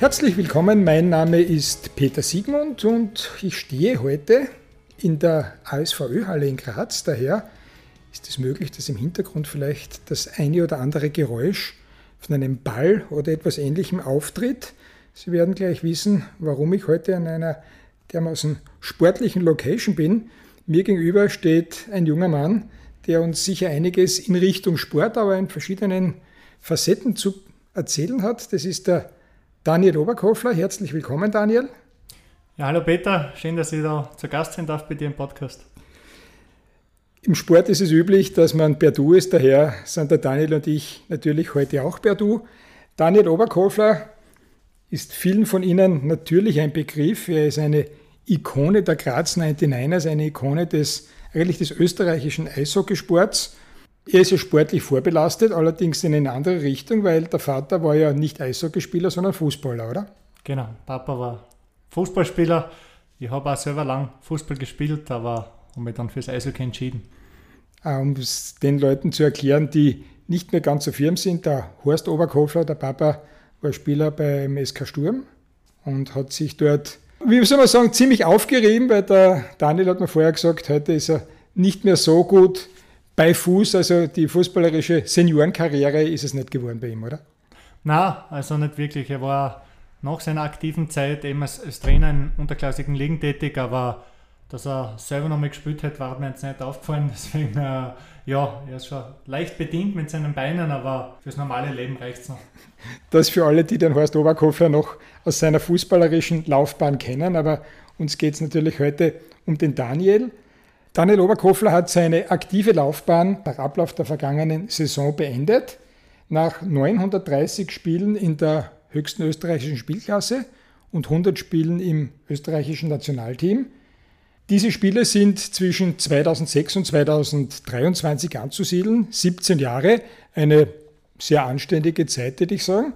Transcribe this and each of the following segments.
Herzlich willkommen, mein Name ist Peter Siegmund und ich stehe heute in der ASVÖ-Halle in Graz. Daher ist es möglich, dass im Hintergrund vielleicht das eine oder andere Geräusch von einem Ball oder etwas Ähnlichem auftritt. Sie werden gleich wissen, warum ich heute an einer dermaßen sportlichen Location bin. Mir gegenüber steht ein junger Mann, der uns sicher einiges in Richtung Sport, aber in verschiedenen Facetten zu erzählen hat. Das ist der Daniel Oberkofler, herzlich willkommen, Daniel. Ja, hallo Peter, schön, dass ich da zu Gast sein darf bei dir im Podcast. Im Sport ist es üblich, dass man per Du ist, daher sind der Daniel und ich natürlich heute auch per Du. Daniel Oberkofler ist vielen von Ihnen natürlich ein Begriff. Er ist eine Ikone der Graz 99ers, eine Ikone des, eigentlich des österreichischen Eishockeysports. Er ist ja sportlich vorbelastet, allerdings in eine andere Richtung, weil der Vater war ja nicht Eishockeyspieler, sondern Fußballer, oder? Genau, Papa war Fußballspieler. Ich habe auch selber lang Fußball gespielt, aber habe mich dann fürs Eishockey entschieden. Ah, um es den Leuten zu erklären, die nicht mehr ganz so firm sind, der Horst Oberkofler, der Papa, war Spieler beim SK Sturm und hat sich dort, wie soll man sagen, ziemlich aufgerieben, weil der Daniel hat mir vorher gesagt, heute ist er nicht mehr so gut bei Fuß, also die fußballerische Seniorenkarriere ist es nicht geworden bei ihm, oder? Na, also nicht wirklich. Er war nach seiner aktiven Zeit eben als, als Trainer in unterklassigen Ligen tätig, aber dass er selber noch mal gespielt hat, war mir jetzt nicht aufgefallen. Deswegen, äh, ja, er ist schon leicht bedient mit seinen Beinen, aber fürs normale Leben reicht es noch. Das für alle, die den Horst Oberkofler noch aus seiner fußballerischen Laufbahn kennen, aber uns geht es natürlich heute um den Daniel. Daniel Oberkofler hat seine aktive Laufbahn nach Ablauf der vergangenen Saison beendet. Nach 930 Spielen in der höchsten österreichischen Spielklasse und 100 Spielen im österreichischen Nationalteam. Diese Spiele sind zwischen 2006 und 2023 anzusiedeln, 17 Jahre, eine sehr anständige Zeit, würde ich sagen.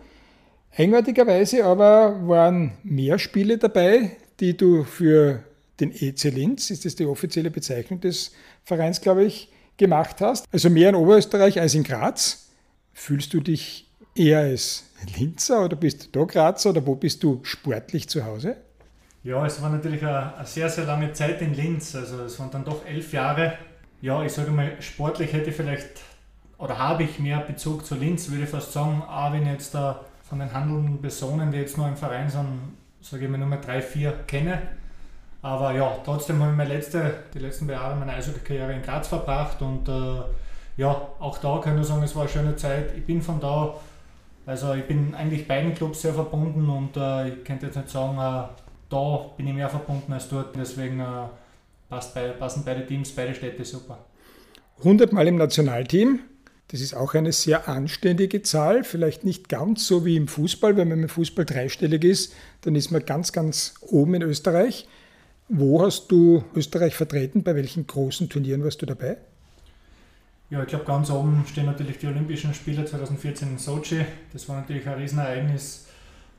Eigenartigerweise aber waren mehr Spiele dabei, die du für den EC Linz, ist das die offizielle Bezeichnung des Vereins, glaube ich, gemacht hast. Also mehr in Oberösterreich als in Graz. Fühlst du dich eher als Linzer oder bist du da Grazer oder wo bist du sportlich zu Hause? Ja, es war natürlich eine, sehr, sehr lange Zeit in Linz. Also es waren dann doch elf Jahre. Ja, ich sage mal, sportlich hätte ich vielleicht oder habe ich mehr Bezug zu Linz, würde ich fast sagen, auch wenn ich jetzt da von den handelnden Personen, die jetzt noch im Verein sind, sage ich mal, Nummer drei, vier kenne. Aber ja, trotzdem habe ich meine letzte, die letzten Jahre meiner Eishockey-Karriere in Graz verbracht und äh, ja, auch da kann ich sagen, es war eine schöne Zeit. Ich bin von da, also ich bin eigentlich beiden Clubs sehr verbunden und äh, ich könnte jetzt nicht sagen, äh, da bin ich mehr verbunden als dort. Deswegen äh, passt bei, passen beide Teams, beide Städte super. 100 Mal im Nationalteam, das ist auch eine sehr anständige Zahl, vielleicht nicht ganz so wie im Fußball. Wenn man im Fußball dreistellig ist, dann ist man ganz, ganz oben in Österreich. Wo hast du Österreich vertreten? Bei welchen großen Turnieren warst du dabei? Ja, ich glaube, ganz oben stehen natürlich die Olympischen Spiele 2014 in Sochi. Das war natürlich ein Riesenereignis.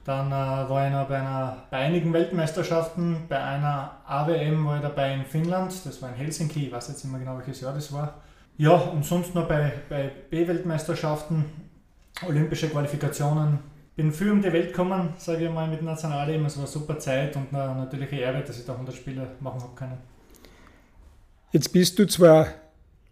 Dann äh, war ich noch bei, einer, bei einigen Weltmeisterschaften, bei einer AWM war ich dabei in Finnland, das war in Helsinki, ich weiß jetzt nicht mehr genau welches Jahr das war. Ja, und sonst noch bei, bei B-Weltmeisterschaften, olympische Qualifikationen, bin viel um die Welt gekommen, sage ich mal, mit Nationalteam. Es war eine super Zeit und eine natürliche Ehre, dass ich da 100 Spiele machen habe können. Jetzt bist du zwar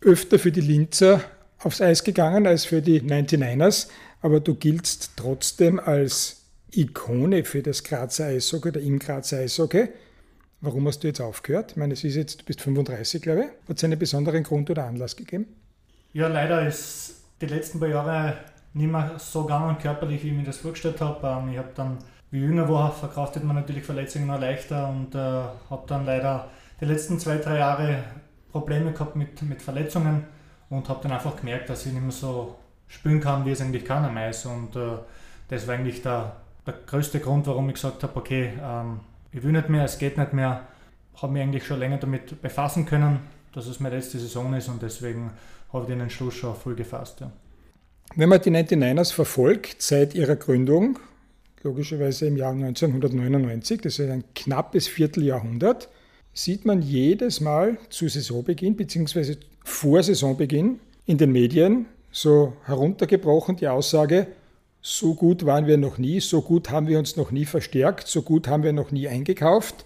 öfter für die Linzer aufs Eis gegangen als für die 99ers, aber du giltst trotzdem als Ikone für das Grazer Eishockey oder im Grazer Eishockey. Warum hast du jetzt aufgehört? Ich meine, es ist jetzt, du bist 35, glaube ich. Hat es einen besonderen Grund oder Anlass gegeben? Ja, leider ist die letzten paar Jahre nicht mehr so gegangen körperlich, wie ich mir das vorgestellt habe. Ähm, ich habe dann, wie jünger war, verkraftet man natürlich Verletzungen noch leichter und äh, habe dann leider die letzten zwei, drei Jahre Probleme gehabt mit, mit Verletzungen und habe dann einfach gemerkt, dass ich nicht mehr so spielen kann, wie es eigentlich kann am Eis. Und äh, das war eigentlich der, der größte Grund, warum ich gesagt habe, okay, ähm, ich will nicht mehr, es geht nicht mehr. Habe mich eigentlich schon länger damit befassen können, dass es meine letzte Saison ist und deswegen habe ich den Entschluss schon früh gefasst. Ja. Wenn man die 99ers verfolgt, seit ihrer Gründung, logischerweise im Jahr 1999, das ist ein knappes Vierteljahrhundert, sieht man jedes Mal zu Saisonbeginn bzw. vor Saisonbeginn in den Medien so heruntergebrochen die Aussage, so gut waren wir noch nie, so gut haben wir uns noch nie verstärkt, so gut haben wir noch nie eingekauft.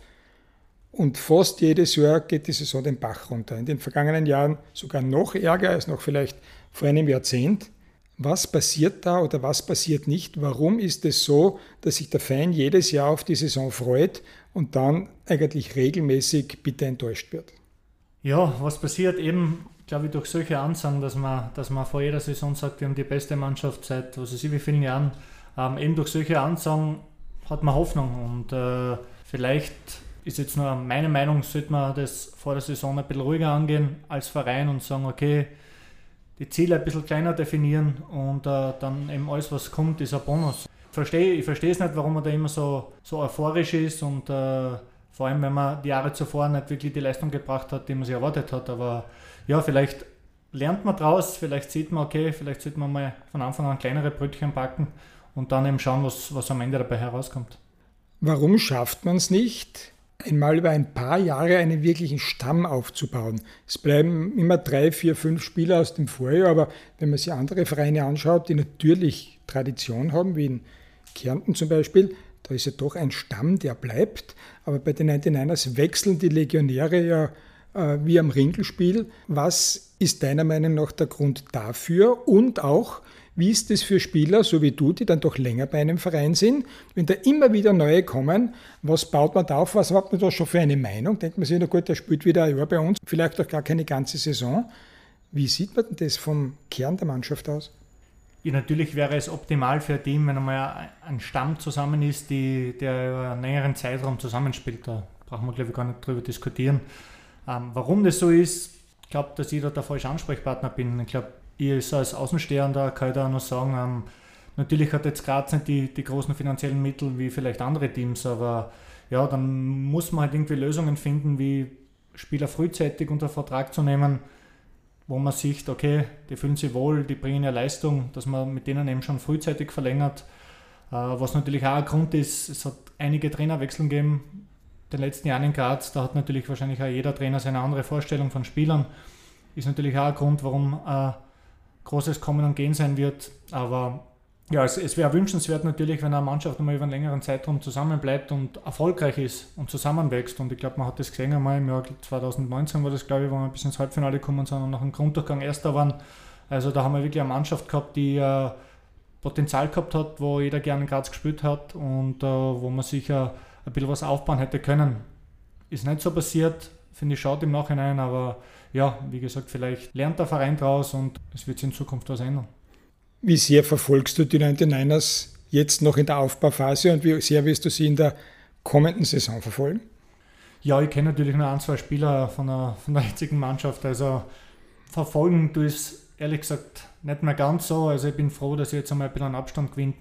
Und fast jedes Jahr geht die Saison den Bach runter. In den vergangenen Jahren sogar noch ärger als noch vielleicht vor einem Jahrzehnt. Was passiert da oder was passiert nicht? Warum ist es so, dass sich der Fan jedes Jahr auf die Saison freut und dann eigentlich regelmäßig bitte enttäuscht wird? Ja, was passiert eben, glaube ich, durch solche Ansagen, dass man, dass man vor jeder Saison sagt, wir haben die beste Mannschaft seit was weiß ich wie vielen Jahren. Ähm, eben durch solche Ansagen hat man Hoffnung und äh, vielleicht ist jetzt nur meine Meinung, sollte man das vor der Saison ein bisschen ruhiger angehen als Verein und sagen, okay, die Ziele ein bisschen kleiner definieren und äh, dann eben alles, was kommt, ist ein Bonus. Ich verstehe, ich verstehe es nicht, warum man da immer so, so euphorisch ist und äh, vor allem, wenn man die Jahre zuvor nicht wirklich die Leistung gebracht hat, die man sich erwartet hat. Aber ja, vielleicht lernt man draus, vielleicht sieht man, okay, vielleicht sollte man mal von Anfang an kleinere Brötchen backen und dann eben schauen, was, was am Ende dabei herauskommt. Warum schafft man es nicht, einmal über ein paar Jahre einen wirklichen Stamm aufzubauen. Es bleiben immer drei, vier, fünf Spieler aus dem Vorjahr, aber wenn man sich andere Vereine anschaut, die natürlich Tradition haben, wie in Kärnten zum Beispiel, da ist ja doch ein Stamm, der bleibt. Aber bei den 99ers wechseln die Legionäre ja äh, wie am Ringelspiel. Was ist deiner Meinung nach der Grund dafür? Und auch, wie ist es für Spieler, so wie du, die dann doch länger bei einem Verein sind, wenn da immer wieder neue kommen, was baut man da auf, was hat man da schon für eine Meinung? Denkt man sich, na gut, der spielt wieder ein Jahr bei uns, vielleicht auch gar keine ganze Saison. Wie sieht man denn das vom Kern der Mannschaft aus? Ja, natürlich wäre es optimal für ein Team, wenn einmal ein Stamm zusammen ist, die, der über einen längeren Zeitraum zusammenspielt. Da brauchen wir, glaube ich, gar nicht drüber diskutieren. Ähm, warum das so ist, ich glaube, dass ich da der falsche Ansprechpartner bin. Ich glaube, ich als Außenstehender kann ich da noch sagen, ähm, natürlich hat jetzt Graz nicht die, die großen finanziellen Mittel wie vielleicht andere Teams, aber ja, dann muss man halt irgendwie Lösungen finden, wie Spieler frühzeitig unter Vertrag zu nehmen, wo man sieht, okay, die fühlen sich wohl, die bringen ja Leistung, dass man mit denen eben schon frühzeitig verlängert. Äh, was natürlich auch ein Grund ist, es hat einige Trainerwechseln gegeben in den letzten Jahren in Graz. Da hat natürlich wahrscheinlich auch jeder Trainer seine andere Vorstellung von Spielern. Ist natürlich auch ein Grund, warum äh, großes Kommen und Gehen sein wird. Aber ja, es, es wäre wünschenswert natürlich, wenn eine Mannschaft einmal über einen längeren Zeitraum zusammenbleibt und erfolgreich ist und zusammenwächst. Und ich glaube, man hat das gesehen einmal im Jahr 2019 war das, glaube ich, wo wir bis ins Halbfinale gekommen sind und nach dem Grunddurchgang Erster waren. Also da haben wir wirklich eine Mannschaft gehabt, die äh, Potenzial gehabt hat, wo jeder gerne in Graz gespielt hat und äh, wo man sicher ein bisschen was aufbauen hätte können. Ist nicht so passiert, finde ich schade im Nachhinein, aber ja, wie gesagt, vielleicht lernt der Verein daraus und es wird sich in Zukunft was ändern. Wie sehr verfolgst du die 99ers jetzt noch in der Aufbauphase und wie sehr wirst du sie in der kommenden Saison verfolgen? Ja, ich kenne natürlich nur ein, zwei Spieler von der, von der jetzigen Mannschaft. Also verfolgen du es ehrlich gesagt nicht mehr ganz so. Also ich bin froh, dass ich jetzt einmal ein bisschen Abstand gewinne.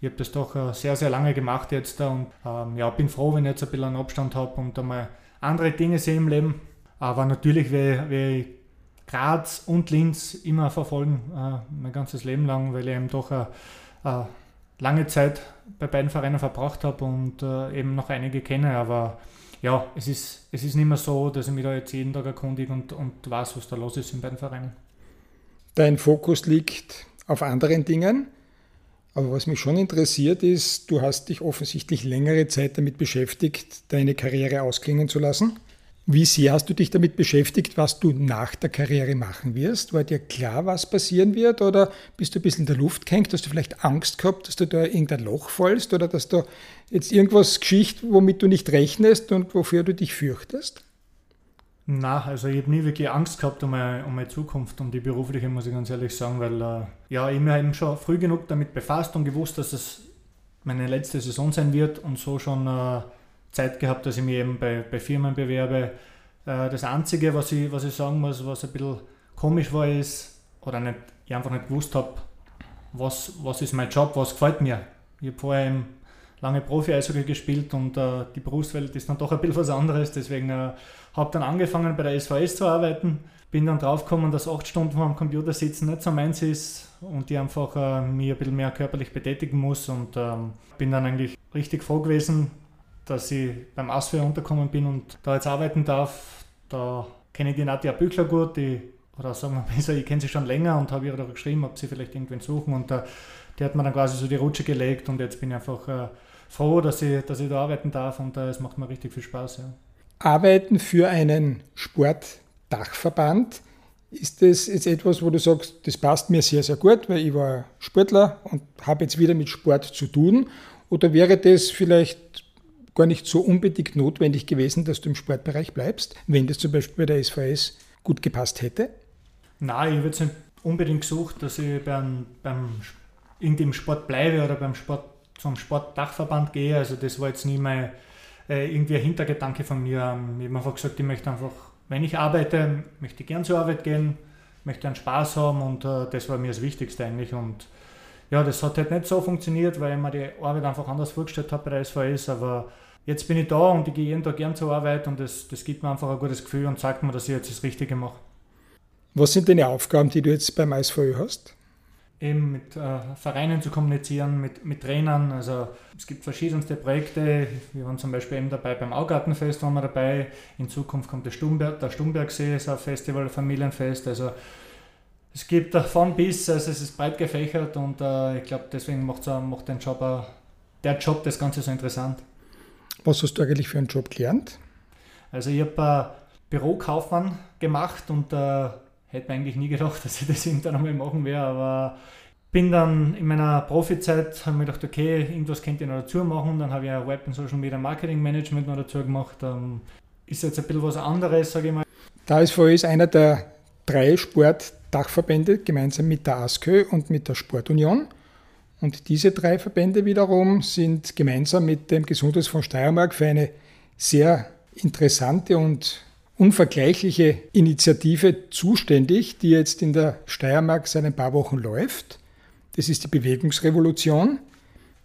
Ich habe das doch äh, sehr, sehr lange gemacht jetzt und ähm, ja, bin froh, wenn ich jetzt ein bisschen Abstand habe und einmal andere Dinge sehe im Leben. Aber natürlich werde ich Graz und Linz immer verfolgen, äh, mein ganzes Leben lang, weil ich eben doch eine, eine lange Zeit bei beiden Vereinen verbracht habe und äh, eben noch einige kenne. Aber ja, es ist, es ist nicht mehr so, dass ich mich da jetzt jeden Tag erkundige und, und weiß, was da los ist in beiden Vereinen. Dein Fokus liegt auf anderen Dingen. Aber was mich schon interessiert ist, du hast dich offensichtlich längere Zeit damit beschäftigt, deine Karriere ausklingen zu lassen. Wie sehr hast du dich damit beschäftigt, was du nach der Karriere machen wirst? War dir klar, was passieren wird? Oder bist du ein bisschen in der Luft gehängt? Hast du vielleicht Angst gehabt, dass du da in irgendein Loch fallst? Oder dass du jetzt irgendwas Geschichte, womit du nicht rechnest und wofür du dich fürchtest? Na, also ich habe nie wirklich Angst gehabt um meine, um meine, Zukunft und die berufliche, muss ich ganz ehrlich sagen, weil äh, ja, ich mich eben schon früh genug damit befasst und gewusst, dass es meine letzte Saison sein wird und so schon äh, Zeit gehabt, dass ich mich eben bei, bei Firmen bewerbe. Äh, das Einzige, was ich, was ich sagen muss, was ein bisschen komisch war, ist, oder nicht, ich einfach nicht gewusst habe, was, was ist mein Job, was gefällt mir. Ich habe vorher eben lange Profi-Eishockey gespielt und äh, die Berufswelt ist dann doch ein bisschen was anderes. Deswegen äh, habe dann angefangen bei der SVS zu arbeiten. Bin dann draufgekommen, dass acht Stunden vor dem Computer sitzen nicht so meins ist und ich einfach äh, mich ein bisschen mehr körperlich betätigen muss. Und ähm, bin dann eigentlich richtig froh gewesen, dass ich beim Ausführer unterkommen bin und da jetzt arbeiten darf. Da kenne ich die Nadja Büchler gut, die, oder sagen wir besser, ich kenne sie schon länger und habe ihr da geschrieben, ob sie vielleicht irgendwen suchen. Und äh, die hat mir dann quasi so die Rutsche gelegt und jetzt bin ich einfach äh, froh, dass ich, dass ich da arbeiten darf und äh, es macht mir richtig viel Spaß. Ja. Arbeiten für einen Sportdachverband, ist das jetzt etwas, wo du sagst, das passt mir sehr, sehr gut, weil ich war Sportler und habe jetzt wieder mit Sport zu tun? Oder wäre das vielleicht gar nicht so unbedingt notwendig gewesen, dass du im Sportbereich bleibst, wenn das zum Beispiel bei der SVS gut gepasst hätte? Nein, ich habe jetzt nicht unbedingt gesucht, dass ich beim, beim in dem Sport bleibe oder beim Sport zum Sportdachverband gehe. Also das war jetzt nie mein äh, irgendwie ein Hintergedanke von mir. Ich habe einfach gesagt, ich möchte einfach, wenn ich arbeite, möchte ich gern zur Arbeit gehen, möchte einen Spaß haben und äh, das war mir das Wichtigste eigentlich. Und ja, das hat halt nicht so funktioniert, weil ich mir die Arbeit einfach anders vorgestellt habe bei der SVS, aber jetzt bin ich da und ich gehe jeden Tag gern zur Arbeit und das, das gibt mir einfach ein gutes Gefühl und zeigt mir, dass ich jetzt das Richtige mache. Was sind deine Aufgaben, die du jetzt beim SVÖ hast? eben mit äh, Vereinen zu kommunizieren, mit, mit Trainern. Also es gibt verschiedenste Projekte. Wir waren zum Beispiel eben dabei beim Augartenfest, waren wir dabei. In Zukunft kommt der, Stumberg, der Stumbergsee, ist ein Festival, ein Familienfest. Also es gibt von bis, also es ist breit gefächert und äh, ich glaube, deswegen macht, macht den Job, äh, der Job das Ganze so interessant. Was hast du eigentlich für einen Job gelernt? Also ich habe äh, Bürokaufmann gemacht und äh, Hätte man eigentlich nie gedacht, dass ich das irgendwann einmal machen werde, aber bin dann in meiner Profizeit, habe mir gedacht, okay, irgendwas könnte ich noch dazu machen. Dann habe ich ein Web- und Social Media Marketing Management noch dazu gemacht. Ähm, ist jetzt ein bisschen was anderes, sage ich mal. Da ist ist einer der drei Sportdachverbände gemeinsam mit der ASKÖ und mit der Sportunion. Und diese drei Verbände wiederum sind gemeinsam mit dem Gesundheitsfonds Steiermark für eine sehr interessante und unvergleichliche Initiative zuständig, die jetzt in der Steiermark seit ein paar Wochen läuft. Das ist die Bewegungsrevolution.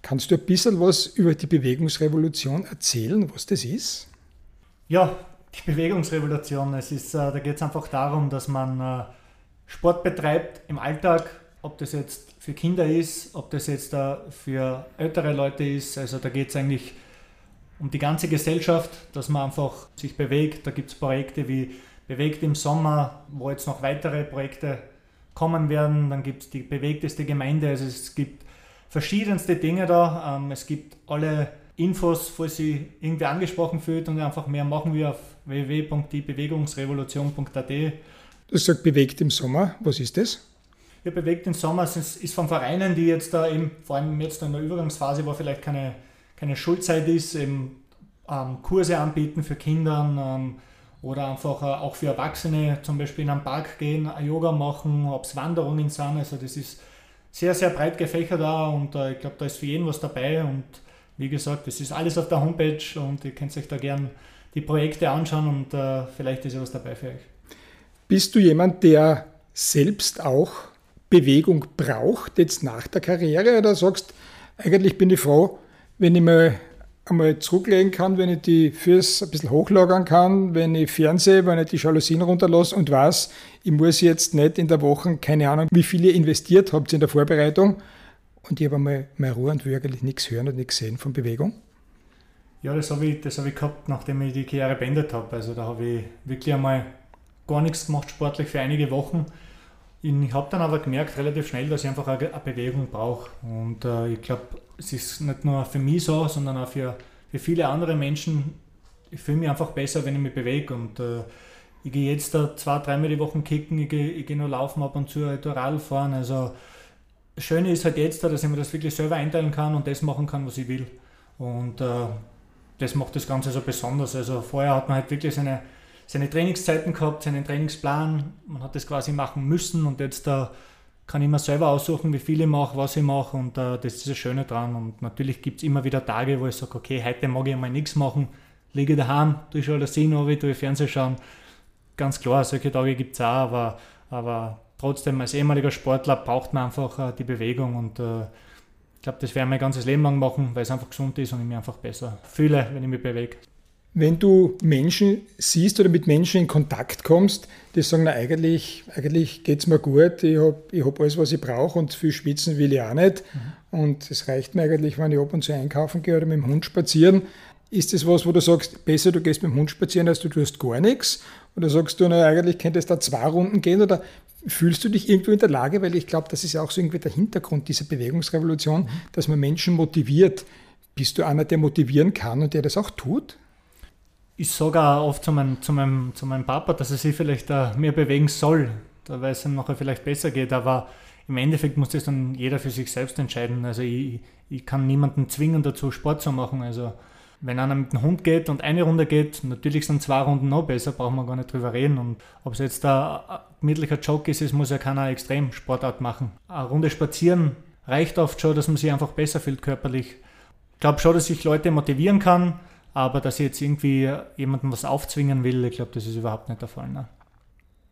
Kannst du ein bisschen was über die Bewegungsrevolution erzählen, was das ist? Ja, die Bewegungsrevolution, es ist, äh, da geht es einfach darum, dass man äh, Sport betreibt im Alltag, ob das jetzt für Kinder ist, ob das jetzt äh, für ältere Leute ist. Also da geht es eigentlich um die ganze Gesellschaft, dass man einfach sich bewegt. Da gibt es Projekte wie Bewegt im Sommer, wo jetzt noch weitere Projekte kommen werden. Dann gibt es die bewegteste Gemeinde. Also es gibt verschiedenste Dinge da. Ähm, es gibt alle Infos, wo sie irgendwie angesprochen fühlt und einfach mehr machen wir auf www.diebewegungsrevolution.at. Du sagst bewegt im Sommer. Was ist das? Ja, bewegt im Sommer ist, ist von Vereinen, die jetzt da eben, vor allem jetzt in der Übergangsphase, wo vielleicht keine keine Schulzeit ist, eben ähm, Kurse anbieten für Kinder ähm, oder einfach äh, auch für Erwachsene, zum Beispiel in einen Park gehen, Yoga machen, ob es Wanderungen sind. Also das ist sehr, sehr breit gefächert da und äh, ich glaube, da ist für jeden was dabei und wie gesagt, das ist alles auf der Homepage und ihr könnt euch da gern die Projekte anschauen und äh, vielleicht ist ja was dabei für euch. Bist du jemand, der selbst auch Bewegung braucht, jetzt nach der Karriere, oder sagst, eigentlich bin ich froh, wenn ich mal einmal zurücklegen kann, wenn ich die Füße ein bisschen hochlagern kann, wenn ich Fernsehe, wenn ich die Jalousien runterlasse und weiß, ich muss jetzt nicht in der Woche, keine Ahnung, wie viel ihr investiert habt in der Vorbereitung und ich habe einmal meine Ruhe und will eigentlich nichts hören und nichts sehen von Bewegung. Ja, das habe ich, hab ich gehabt, nachdem ich die Karriere beendet habe. Also da habe ich wirklich einmal gar nichts gemacht sportlich für einige Wochen. Ich habe dann aber gemerkt, relativ schnell, dass ich einfach eine, Bewegung brauche. Und äh, ich glaube, es ist nicht nur für mich so, sondern auch für, für viele andere Menschen. Ich fühle mich einfach besser, wenn ich mich bewege. Und äh, ich gehe jetzt da zwei, dreimal die Woche kicken, ich gehe, ich gehe nur laufen ab und zu, halt Radl fahren. Also das Schöne ist halt jetzt, dass ich mir das wirklich selber einteilen kann und das machen kann, was ich will. Und äh, das macht das Ganze so besonders. Also vorher hat man halt wirklich seine, seine Trainingszeiten gehabt, seinen Trainingsplan. Man hat das quasi machen müssen und jetzt da kann ich mir selber aussuchen, wie viel ich mache, was ich mache und äh, das ist das Schöne dran. Und natürlich gibt es immer wieder Tage, wo ich sage, okay, heute mag ich mal nichts machen, liege daheim, tue schon das Sinn, tue Fernsehen schauen. Ganz klar, solche Tage gibt es auch, aber, aber trotzdem als ehemaliger Sportler braucht man einfach äh, die Bewegung und äh, glaube, das werde ich mein ganzes Leben lang machen, weil es einfach gesund ist und ich mich einfach besser fühle, wenn ich mich bewege. Wenn du Menschen siehst oder mit Menschen in Kontakt kommst, die sagen, na, eigentlich, eigentlich geht es mir gut, ich habe ich hab alles, was ich brauche und viel schwitzen will ich auch nicht. Mhm. Und es reicht mir eigentlich, wenn ich ab und zu einkaufen gehe oder mit dem Hund spazieren. Ist das was, wo du sagst, besser du gehst mit dem Hund spazieren, als du tust gar nichts? Oder sagst du, na, eigentlich könnte es da zwei Runden gehen? Oder fühlst du dich irgendwo in der Lage, weil ich glaube, das ist ja auch so irgendwie der Hintergrund dieser Bewegungsrevolution, mhm. dass man Menschen motiviert. Bist du einer, der motivieren kann und der das auch tut? Ich sage auch oft zu meinem, zu, meinem, zu meinem Papa, dass er sich vielleicht mehr bewegen soll, weil es ihm nachher vielleicht besser geht. Aber im Endeffekt muss das dann jeder für sich selbst entscheiden. Also ich, ich kann niemanden zwingen dazu, Sport zu machen. Also wenn einer mit dem Hund geht und eine Runde geht, natürlich sind zwei Runden noch besser, brauchen wir gar nicht drüber reden. Und ob es jetzt ein mittlicher Jog ist, muss ja keiner Extremsportart machen. Eine Runde spazieren reicht oft schon, dass man sich einfach besser fühlt körperlich. Ich glaube schon, dass ich Leute motivieren kann, aber dass ich jetzt irgendwie jemandem was aufzwingen will, ich glaube, das ist überhaupt nicht der Fall. Ne?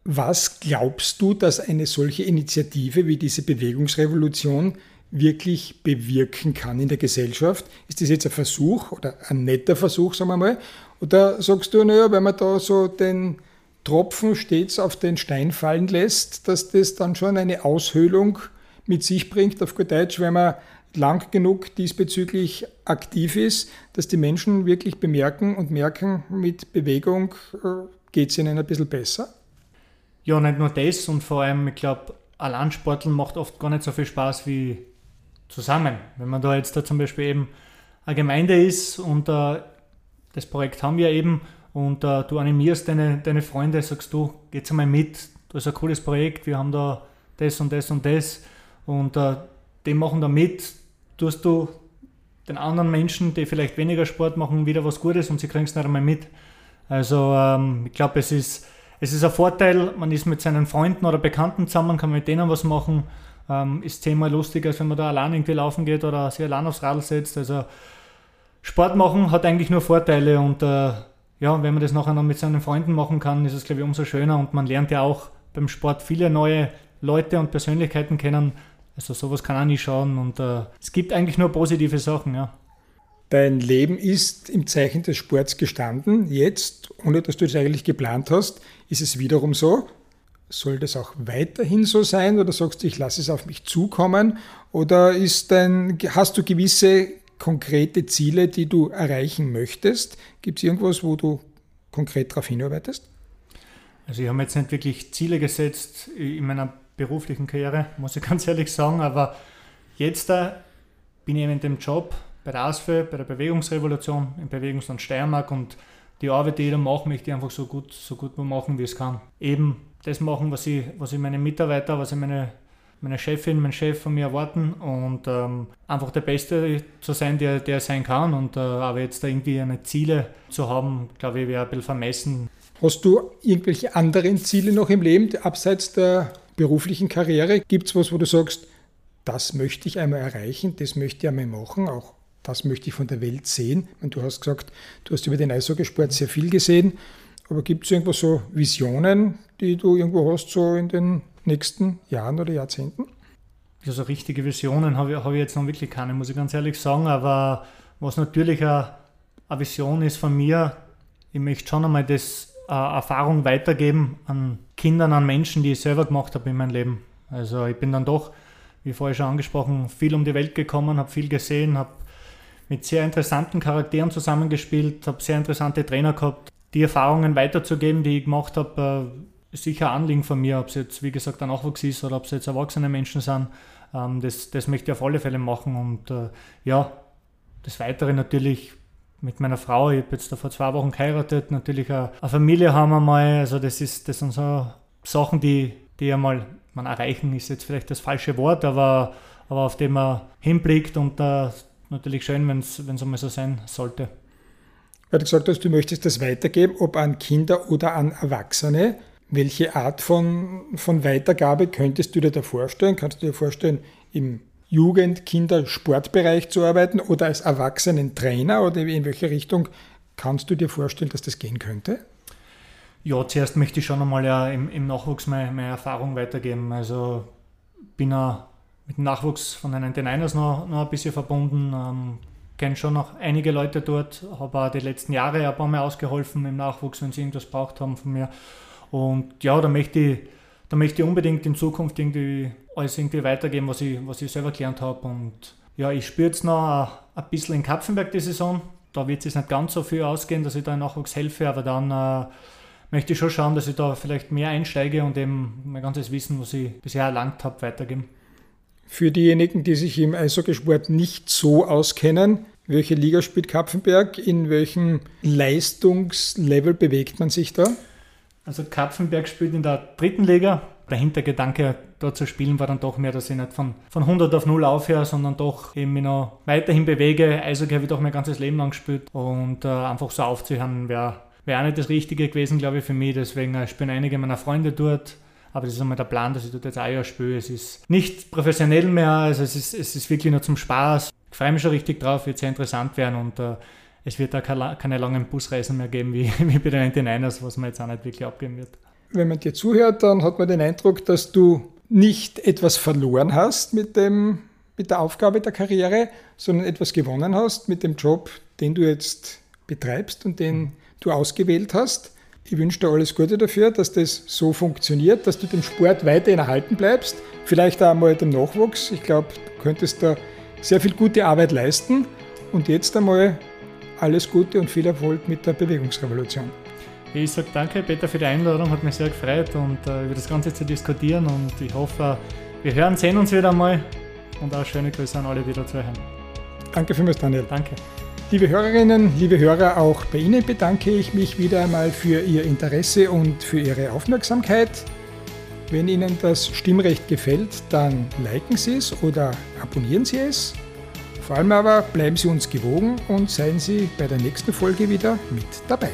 Was glaubst du, dass eine solche Initiative wie diese Bewegungsrevolution wirklich bewirken kann in der Gesellschaft? Ist das jetzt ein Versuch oder ein netter Versuch, sagen wir mal? Oder sagst du, naja, wenn man da so den Tropfen stets auf den Stein fallen lässt, dass das dann schon eine Aushöhlung mit sich bringt, auf gut Deutsch, wenn man lang genug diesbezüglich aktiv ist, dass die Menschen wirklich bemerken und merken, mit Bewegung äh, geht es ihnen ein bisschen besser? Ja, nicht nur das und vor allem, ich glaube, allein Sporteln macht oft gar nicht so viel Spaß wie zusammen. Wenn man da jetzt da zum Beispiel eben eine Gemeinde ist und äh, das Projekt haben wir eben und äh, du animierst deine, deine Freunde, sagst du, geht's einmal mit, das ist ein cooles Projekt, wir haben da das und das und das und äh, die machen da mit, tust du den anderen Menschen, die vielleicht weniger Sport machen, wieder was Gutes und sie kriegen es nicht einmal mit. Also ähm, ich glaube, es ist, es ist ein Vorteil, man ist mit seinen Freunden oder Bekannten zusammen, kann mit denen was machen ähm, ist zehnmal lustiger, als wenn man da allein irgendwie laufen geht oder sich allein aufs Radl setzt. Also Sport machen hat eigentlich nur Vorteile und äh, ja, wenn man das nachher noch mit seinen Freunden machen kann, ist es glaube ich umso schöner und man lernt ja auch beim Sport viele neue Leute und Persönlichkeiten kennen. Also sowas kann auch nie schauen und äh, gibt eigentlich nur positive Sachen, ja. Dein Leben ist im Zeichen des Sports gestanden. Jetzt, ohne dass du es eigentlich geplant hast, ist es wiederum so. Soll das auch weiterhin so sein oder sagst du, ich lasse es auf mich zukommen? Oder ist dein, hast du gewisse konkrete Ziele, die du erreichen möchtest? Gibt es irgendwas, wo du konkret darauf hinarbeitest? Also ich habe mir jetzt nicht wirklich Ziele gesetzt in meiner beruflichen Karriere, muss ich ganz ehrlich sagen, aber jetzt da bin ich eben in dem Job bei der ASFE, bei der Bewegungsrevolution im Bewegungsland Steiermark und die Arbeit, die ich da mache, möchte ich einfach so gut, so gut machen, wie es kann. Eben das machen, was ich, was ich meine Mitarbeiter, was ich meine, meine Chefin, mein Chef von mir erwarten und ähm, einfach der Beste zu sein, der, der sein kann. Und äh, aber jetzt da irgendwie eine Ziele zu haben, glaube ich, wäre ein bisschen vermessen. Hast du irgendwelche anderen Ziele noch im Leben, abseits der beruflichen Karriere? Gibt es was, wo du sagst, das möchte ich einmal erreichen, das möchte ich einmal machen, auch das möchte ich von der Welt sehen? Und du hast gesagt, du hast über den Eishockeysport sehr viel gesehen. Aber gibt es irgendwo so Visionen, die du irgendwo hast, so in den nächsten Jahren oder Jahrzehnten? Ja, so richtige Visionen habe ich, hab ich jetzt noch wirklich keine, muss ich ganz ehrlich sagen. Aber was natürlich eine, eine Vision ist von mir, ich möchte schon einmal das äh, Erfahrung weitergeben an Kindern, an Menschen, die ich selber gemacht habe in meinem Leben. Also ich bin dann doch, wie vorher schon angesprochen, viel um die Welt gekommen, habe viel gesehen, habe mit sehr interessanten Charakteren zusammengespielt, habe sehr interessante Trainer gehabt, die Erfahrungen weiterzugeben, die ich gemacht habe, äh, ist sicher ein Anliegen von mir, ob es jetzt, wie gesagt, ein Nachwuchs ist oder ob es jetzt erwachsene Menschen sind. Ähm, das, das möchte ich auf alle Fälle machen. Und äh, ja, das Weitere natürlich mit meiner Frau, ich habe jetzt da vor zwei Wochen geheiratet, natürlich eine, Familie haben wir mal. Also das, ist, das sind so Sachen, die, die einmal man erreichen, ist jetzt vielleicht das falsche Wort, aber, aber auf dem man hinblickt und äh, natürlich schön, wenn es einmal so sein sollte du gesagt hast, du möchtest das weitergeben, ob an Kinder oder an Erwachsene. Welche Art von, von Weitergabe könntest du dir da vorstellen? Kannst du dir vorstellen, im Jugend-, Kinder-, Sportbereich zu arbeiten oder als Erwachsenen-Trainer oder in welche Richtung kannst du dir vorstellen, dass das gehen könnte? Ja, zuerst möchte ich schon einmal ja im, im Nachwuchs meine, meine Erfahrung weitergeben. Also bin ein mit dem Nachwuchs von den Niners noch, noch ein bisschen verbunden. Ähm, kenne schon noch einige Leute dort, habe auch die letzten Jahre ein paar Mal ausgeholfen im Nachwuchs, wenn sie irgendwas braucht haben von mir. Und ja, da möchte ich, da möchte ich unbedingt in Zukunft irgendwie alles irgendwie weitergeben, was ich, was ich selber gelernt habe. Und ja, ich spüre jetzt noch ein, bisschen in Kapfenberg die Saison. Da wird es nicht ganz so viel ausgehen, dass ich da im Nachwuchs helfe, aber dann äh, möchte ich schon schauen, dass ich da vielleicht mehr einsteige und eben mein ganzes Wissen, was ich bisher erlangt habe, weitergeben. Für diejenigen, die sich im Eishockeysport nicht so auskennen, welche Liga spielt Kapfenberg? In welchem Leistungslevel bewegt man sich da? Also Kapfenberg spielt in der dritten Liga. Der Hintergedanke, dort zu spielen, war dann doch mehr, dass ich nicht von, von 100 auf 0 aufhöre, sondern doch eben mich noch weiterhin bewege. Eishockey habe ich doch mein ganzes Leben lang gespielt und äh, einfach so aufzuhören wäre wär auch nicht das Richtige gewesen, glaube ich, für mich. Deswegen äh, spielen einige meiner Freunde dort. Aber das ist einmal der Plan, dass ich dort jetzt ein Jahr spiele. Es ist nicht professionell mehr, also es ist, es ist wirklich nur zum Spaß. Ich freue mich schon richtig drauf, wird sehr interessant werden und äh, es wird da keine, keine langen Busreisen mehr geben wie, wie bei den 99ers, was man jetzt auch nicht wirklich abgeben wird. Wenn man dir zuhört, dann hat man den Eindruck, dass du nicht etwas verloren hast mit, dem, mit der Aufgabe der Karriere, sondern etwas gewonnen hast mit dem Job, den du jetzt betreibst und den du ausgewählt hast. Ich wünsche dir alles Gute dafür, dass das so funktioniert, dass du dem Sport weiterhin erhalten bleibst, vielleicht auch einmal dem Nachwuchs. Ich glaube, du könntest da sehr viel gute Arbeit leisten. Und jetzt einmal alles Gute und viel Erfolg mit der Bewegungsrevolution. Ich sage danke, Peter, für die Einladung. Hat mich sehr gefreut und äh, über das Ganze zu diskutieren. Und ich hoffe, wir hören, sehen uns wieder einmal. Und auch schöne Grüße an alle, die da zuhören. Danke vielmals, Daniel. Danke. Liebe Hörerinnen, liebe Hörer, auch bei Ihnen bedanke ich mich wieder einmal für Ihr Interesse und für Ihre Aufmerksamkeit. Wenn Ihnen das Stimmrecht gefällt, dann liken Sie es oder abonnieren Sie es. Vor allem aber bleiben Sie uns gewogen und seien Sie bei der nächsten Folge wieder mit dabei.